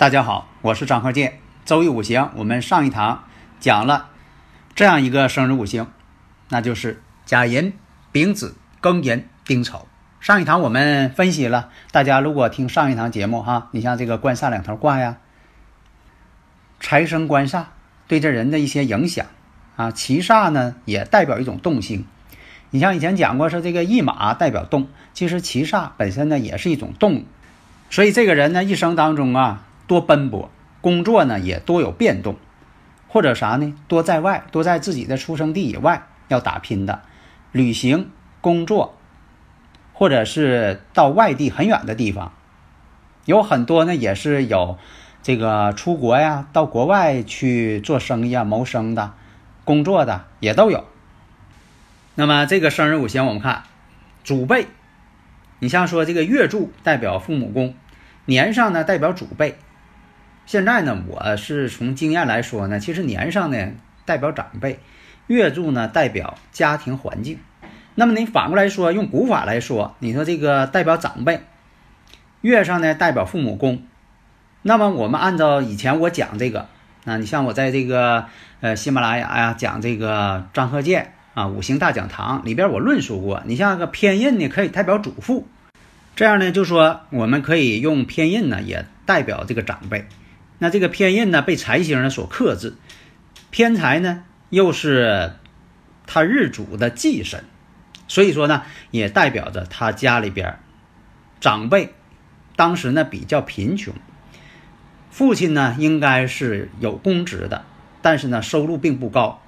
大家好，我是张鹤剑。周易五行，我们上一堂讲了这样一个生日五行，那就是甲寅、丙子、庚寅、丁丑。上一堂我们分析了，大家如果听上一堂节目哈，你像这个官煞两头挂呀，财生官煞对这人的一些影响啊，七煞呢也代表一种动性。你像以前讲过，说这个驿马代表动，其实七煞本身呢也是一种动，所以这个人呢一生当中啊。多奔波，工作呢也多有变动，或者啥呢？多在外，多在自己的出生地以外要打拼的，旅行、工作，或者是到外地很远的地方，有很多呢也是有这个出国呀，到国外去做生意啊、谋生的、工作的也都有。那么这个生日五行我们看祖辈，你像说这个月柱代表父母宫，年上呢代表祖辈。现在呢，我是从经验来说呢，其实年上呢代表长辈，月柱呢代表家庭环境。那么你反过来说，用古法来说，你说这个代表长辈，月上呢代表父母宫。那么我们按照以前我讲这个，啊，你像我在这个呃喜马拉雅呀讲这个张鹤剑啊五行大讲堂里边我论述过，你像个偏印呢可以代表祖父，这样呢就说我们可以用偏印呢也代表这个长辈。那这个偏印呢，被财星呢所克制，偏财呢又是他日主的忌神，所以说呢，也代表着他家里边长辈当时呢比较贫穷，父亲呢应该是有公职的，但是呢收入并不高。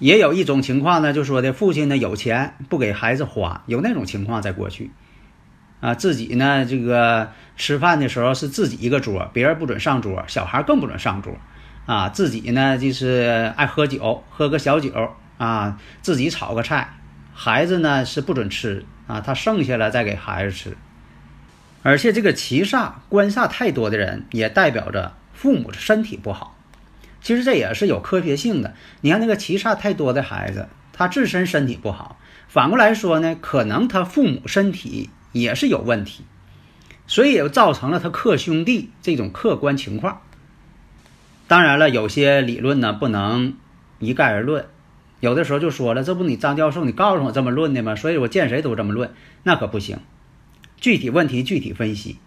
也有一种情况呢，就说的父亲呢有钱不给孩子花，有那种情况在过去。啊，自己呢，这个吃饭的时候是自己一个桌，别人不准上桌，小孩更不准上桌。啊，自己呢就是爱喝酒，喝个小酒啊，自己炒个菜，孩子呢是不准吃啊，他剩下了再给孩子吃。而且这个七煞官煞太多的人，也代表着父母的身体不好。其实这也是有科学性的。你看那个七煞太多的孩子，他自身身体不好，反过来说呢，可能他父母身体。也是有问题，所以也造成了他克兄弟这种客观情况。当然了，有些理论呢不能一概而论，有的时候就说了，这不你张教授你告诉我这么论的吗？所以我见谁都这么论，那可不行。具体问题具体分析。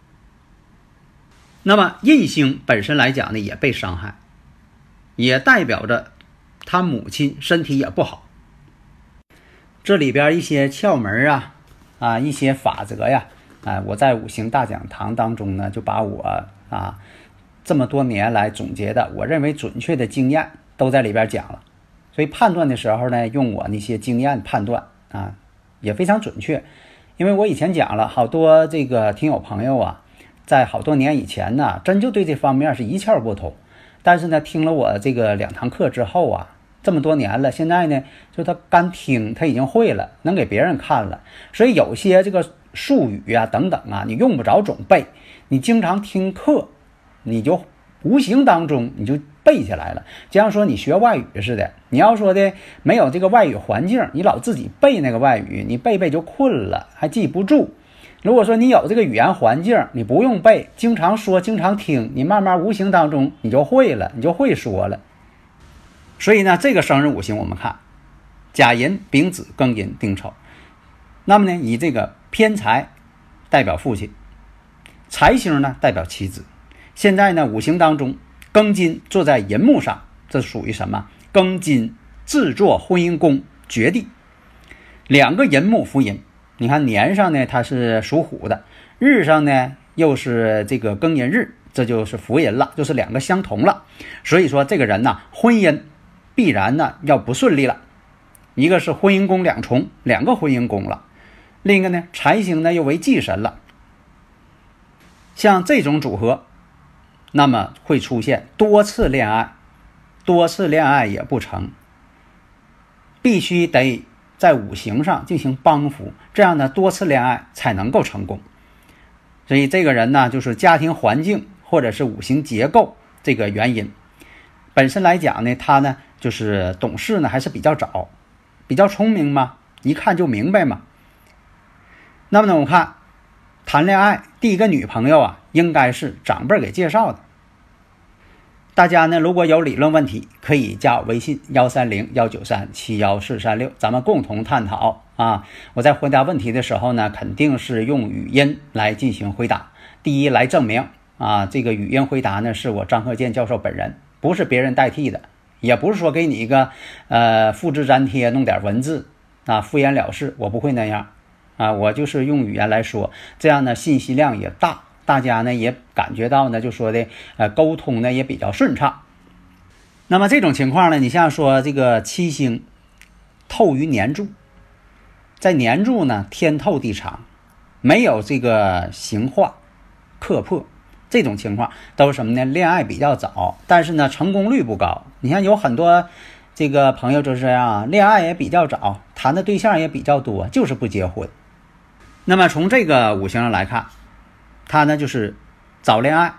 那么印星本身来讲呢，也被伤害，也代表着他母亲身体也不好。这里边一些窍门啊。啊，一些法则呀，啊，我在五行大讲堂当中呢，就把我啊这么多年来总结的，我认为准确的经验都在里边讲了。所以判断的时候呢，用我那些经验判断啊，也非常准确。因为我以前讲了好多这个听友朋友啊，在好多年以前呢，真就对这方面是一窍不通。但是呢，听了我这个两堂课之后啊。这么多年了，现在呢，就他干听，他已经会了，能给别人看了。所以有些这个术语啊，等等啊，你用不着总背，你经常听课，你就无形当中你就背下来了。就像说你学外语似的，你要说的没有这个外语环境，你老自己背那个外语，你背背就困了，还记不住。如果说你有这个语言环境，你不用背，经常说，经常听，你慢慢无形当中你就会了，你就会说了。所以呢，这个生日五行我们看，甲寅、丙子、庚寅、丁丑。那么呢，以这个偏财代表父亲，财星呢代表妻子。现在呢，五行当中庚金坐在寅木上，这属于什么？庚金制作婚姻宫绝地，两个寅木福银。你看年上呢，它是属虎的；日上呢，又是这个庚寅日，这就是福寅了，就是两个相同了。所以说，这个人呢，婚姻。必然呢要不顺利了。一个是婚姻宫两重，两个婚姻宫了；另一个呢，财星呢又为忌神了。像这种组合，那么会出现多次恋爱，多次恋爱也不成，必须得在五行上进行帮扶，这样呢多次恋爱才能够成功。所以这个人呢，就是家庭环境或者是五行结构这个原因。本身来讲呢，他呢就是懂事呢还是比较早，比较聪明嘛，一看就明白嘛。那么呢，我看。谈恋爱第一个女朋友啊，应该是长辈给介绍的。大家呢，如果有理论问题，可以加我微信幺三零幺九三七幺四三六，咱们共同探讨啊。我在回答问题的时候呢，肯定是用语音来进行回答。第一，来证明啊，这个语音回答呢，是我张鹤健教授本人，不是别人代替的，也不是说给你一个呃复制粘贴弄点文字啊敷衍了事，我不会那样。啊，我就是用语言来说，这样呢信息量也大，大家呢也感觉到呢，就说的呃沟通呢也比较顺畅。那么这种情况呢，你像说这个七星透于年柱，在年柱呢天透地长，没有这个形化克破，这种情况都是什么呢？恋爱比较早，但是呢成功率不高。你看有很多这个朋友就是这样，恋爱也比较早，谈的对象也比较多，就是不结婚。那么从这个五行上来看，他呢就是早恋爱，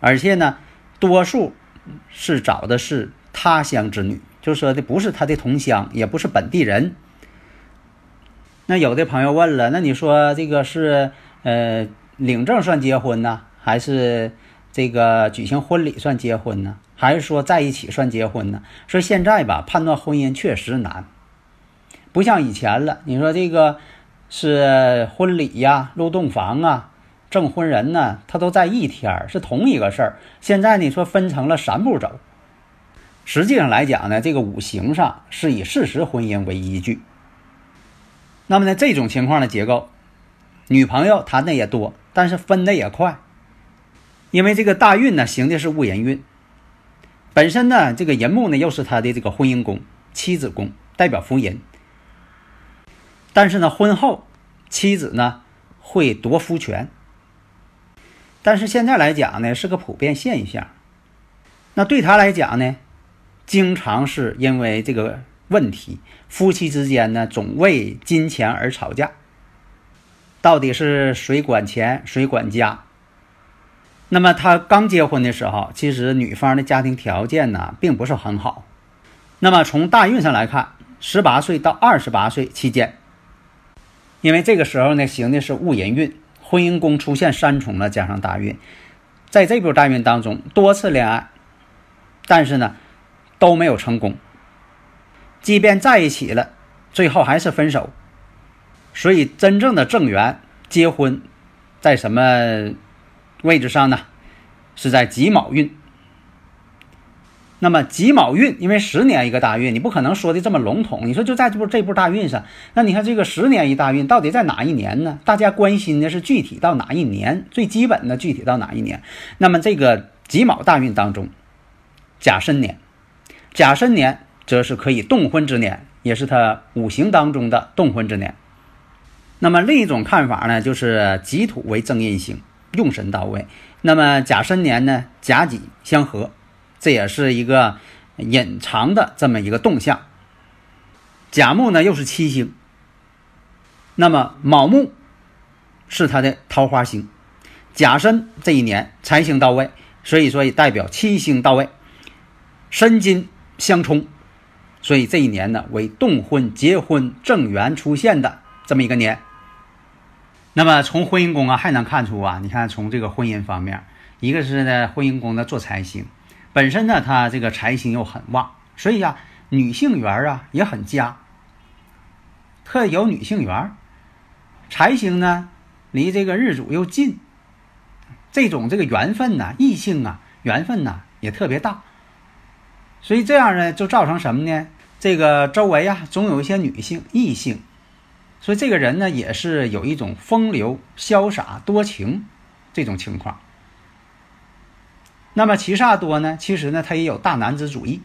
而且呢，多数是找的是他乡之女，就说的不是他的同乡，也不是本地人。那有的朋友问了，那你说这个是呃领证算结婚呢，还是这个举行婚礼算结婚呢，还是说在一起算结婚呢？说现在吧，判断婚姻确实难，不像以前了。你说这个。是婚礼呀，入洞房啊，证婚人呢，他都在一天是同一个事儿。现在你说分成了三步走，实际上来讲呢，这个五行上是以事实婚姻为依据。那么呢，这种情况的结构，女朋友谈的也多，但是分的也快，因为这个大运呢行的是戊寅运，本身呢这个寅木呢又是他的这个婚姻宫、妻子宫，代表福银。但是呢，婚后妻子呢会夺夫权，但是现在来讲呢是个普遍现象。那对他来讲呢，经常是因为这个问题，夫妻之间呢总为金钱而吵架。到底是谁管钱，谁管家？那么他刚结婚的时候，其实女方的家庭条件呢并不是很好。那么从大运上来看，十八岁到二十八岁期间。因为这个时候呢，行的是戊寅运，婚姻宫出现三重了，加上大运，在这波大运当中，多次恋爱，但是呢都没有成功。即便在一起了，最后还是分手。所以真正的正缘结婚，在什么位置上呢？是在己卯运。那么己卯运，因为十年一个大运，你不可能说的这么笼统。你说就在这部这部大运上，那你看这个十年一大运到底在哪一年呢？大家关心的是具体到哪一年，最基本的具体到哪一年。那么这个己卯大运当中，甲申年，甲申年则是可以动婚之年，也是他五行当中的动婚之年。那么另一种看法呢，就是己土为正印星，用神到位。那么甲申年呢，甲己相合。这也是一个隐藏的这么一个动向。甲木呢又是七星，那么卯木是他的桃花星，甲申这一年财星到位，所以说也代表七星到位，申金相冲，所以这一年呢为动婚、结婚、正缘出现的这么一个年。那么从婚姻宫啊还能看出啊，你看从这个婚姻方面，一个是呢婚姻宫呢做财星。本身呢，他这个财星又很旺，所以呀，女性缘啊也很佳，特有女性缘。财星呢，离这个日主又近，这种这个缘分呐，异性啊，缘分呐也特别大。所以这样呢，就造成什么呢？这个周围啊，总有一些女性异性，所以这个人呢，也是有一种风流潇洒多情这种情况。那么七煞多呢？其实呢，他也有大男子主义，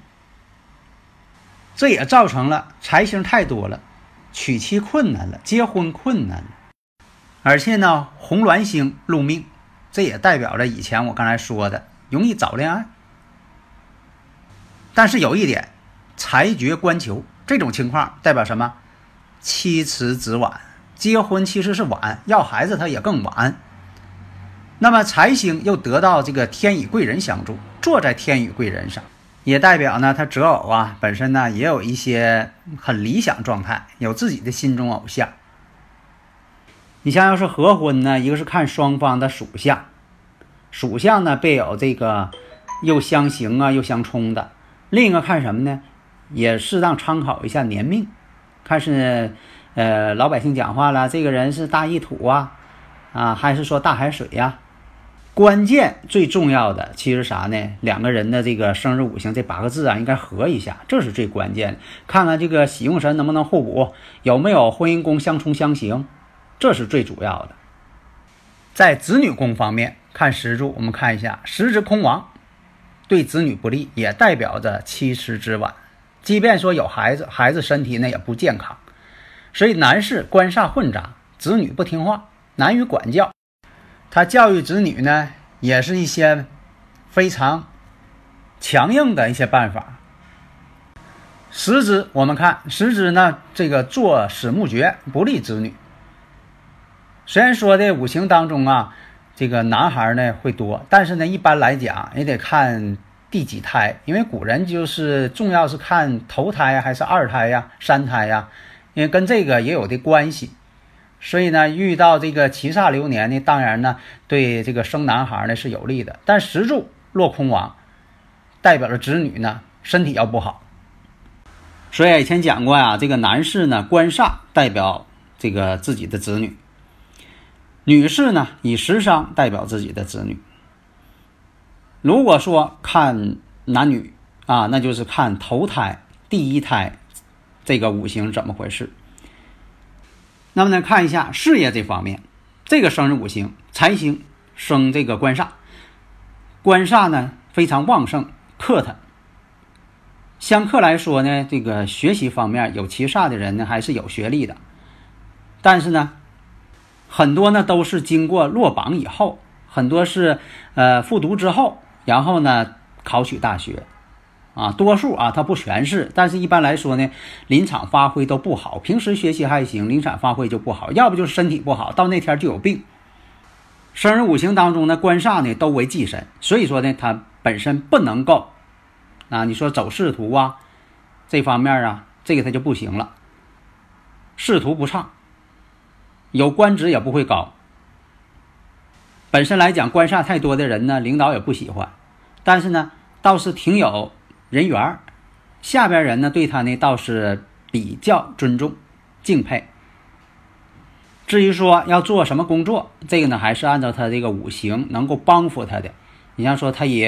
这也造成了财星太多了，娶妻困难了，结婚困难。而且呢，红鸾星入命，这也代表着以前我刚才说的容易早恋爱。但是有一点，财绝官求这种情况代表什么？妻迟子晚，结婚其实是晚，要孩子他也更晚。那么财星又得到这个天乙贵人相助，坐在天乙贵人上，也代表呢他择偶啊本身呢也有一些很理想状态，有自己的心中偶像。你像要是合婚呢，一个是看双方的属相，属相呢备有这个又相刑啊又相冲的。另一个看什么呢？也适当参考一下年命，看是，呃，老百姓讲话了，这个人是大一土啊，啊，还是说大海水呀？关键最重要的其实啥呢？两个人的这个生日五行这八个字啊，应该合一下，这是最关键的。看看这个喜用神能不能互补，有没有婚姻宫相冲相刑，这是最主要的。在子女宫方面看时柱，我们看一下时值空亡。对子女不利，也代表着妻迟之晚。即便说有孩子，孩子身体呢也不健康。所以男士官煞混杂，子女不听话，难于管教。他教育子女呢，也是一些非常强硬的一些办法。时支我们看时支呢，这个坐始木绝不利子女。虽然说的五行当中啊。这个男孩呢会多，但是呢，一般来讲也得看第几胎，因为古人就是重要是看头胎，还是二胎呀、三胎呀，因为跟这个也有的关系。所以呢，遇到这个七煞流年呢，当然呢，对这个生男孩呢是有利的。但石柱落空亡，代表着子女呢身体要不好。所以以前讲过呀，这个男士呢官煞代表这个自己的子女。女士呢，以食伤代表自己的子女。如果说看男女啊，那就是看头胎第一胎这个五行怎么回事。那么呢，看一下事业这方面，这个生日五行财星生这个官煞，官煞呢非常旺盛，克他。相克来说呢，这个学习方面有七煞的人呢，还是有学历的，但是呢。很多呢都是经过落榜以后，很多是呃复读之后，然后呢考取大学，啊，多数啊他不全是，但是一般来说呢，临场发挥都不好，平时学习还行，临场发挥就不好，要不就是身体不好，到那天就有病。生日五行当中呢，官煞呢都为忌神，所以说呢他本身不能够，啊，你说走仕途啊这方面啊，这个他就不行了，仕途不畅。有官职也不会高。本身来讲，官煞太多的人呢，领导也不喜欢。但是呢，倒是挺有人缘儿，下边人呢对他呢倒是比较尊重、敬佩。至于说要做什么工作，这个呢还是按照他这个五行能够帮扶他的。你像说他以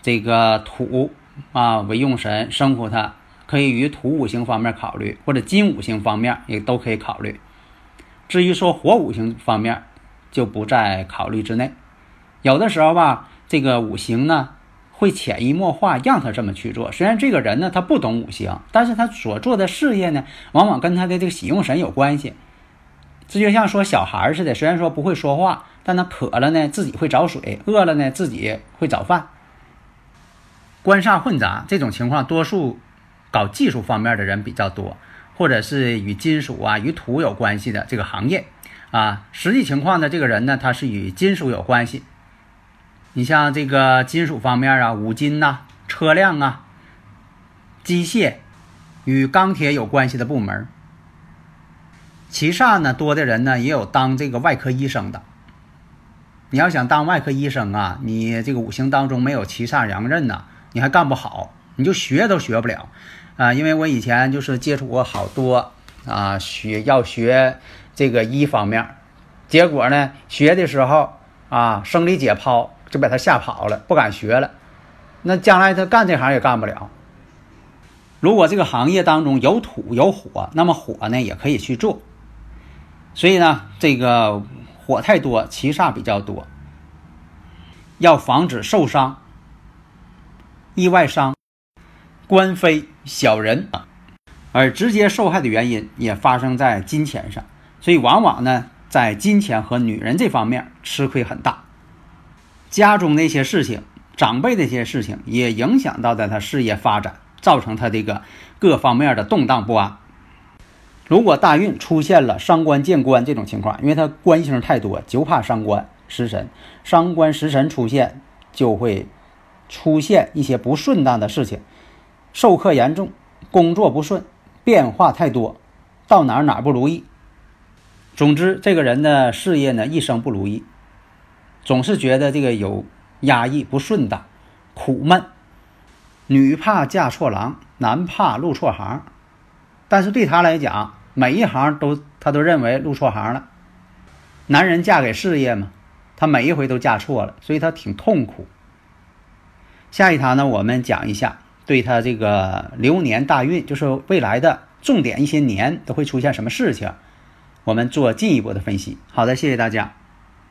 这个土啊为用神，生活他可以与土五行方面考虑，或者金五行方面也都可以考虑。至于说火五行方面，就不在考虑之内。有的时候吧，这个五行呢会潜移默化让他这么去做。虽然这个人呢他不懂五行，但是他所做的事业呢，往往跟他的这个喜用神有关系。这就像说小孩似的，虽然说不会说话，但他渴了呢自己会找水，饿了呢自己会找饭。官煞混杂这种情况，多数搞技术方面的人比较多。或者是与金属啊、与土有关系的这个行业，啊，实际情况呢，这个人呢，他是与金属有关系。你像这个金属方面啊，五金呐、车辆啊、机械与钢铁有关系的部门。其煞呢多的人呢，也有当这个外科医生的。你要想当外科医生啊，你这个五行当中没有七煞阳刃呢，你还干不好，你就学都学不了。啊，因为我以前就是接触过好多啊，学要学这个医方面，结果呢，学的时候啊，生理解剖就把他吓跑了，不敢学了。那将来他干这行也干不了。如果这个行业当中有土有火，那么火呢也可以去做。所以呢，这个火太多，七煞比较多，要防止受伤、意外伤。官非小人，而直接受害的原因也发生在金钱上，所以往往呢，在金钱和女人这方面吃亏很大。家中那些事情，长辈的一些事情，也影响到了他事业发展，造成他这个各方面的动荡不安。如果大运出现了伤官见官这种情况，因为他官星太多，就怕伤官食神，伤官食神出现就会出现一些不顺当的事情，受克严重，工作不顺，变化太多，到哪儿哪儿不如意。总之，这个人的事业呢，一生不如意。总是觉得这个有压抑、不顺当、苦闷。女怕嫁错郎，男怕入错行。但是对他来讲，每一行都他都认为入错行了。男人嫁给事业嘛，他每一回都嫁错了，所以他挺痛苦。下一堂呢，我们讲一下对他这个流年大运，就是未来的重点一些年都会出现什么事情，我们做进一步的分析。好的，谢谢大家。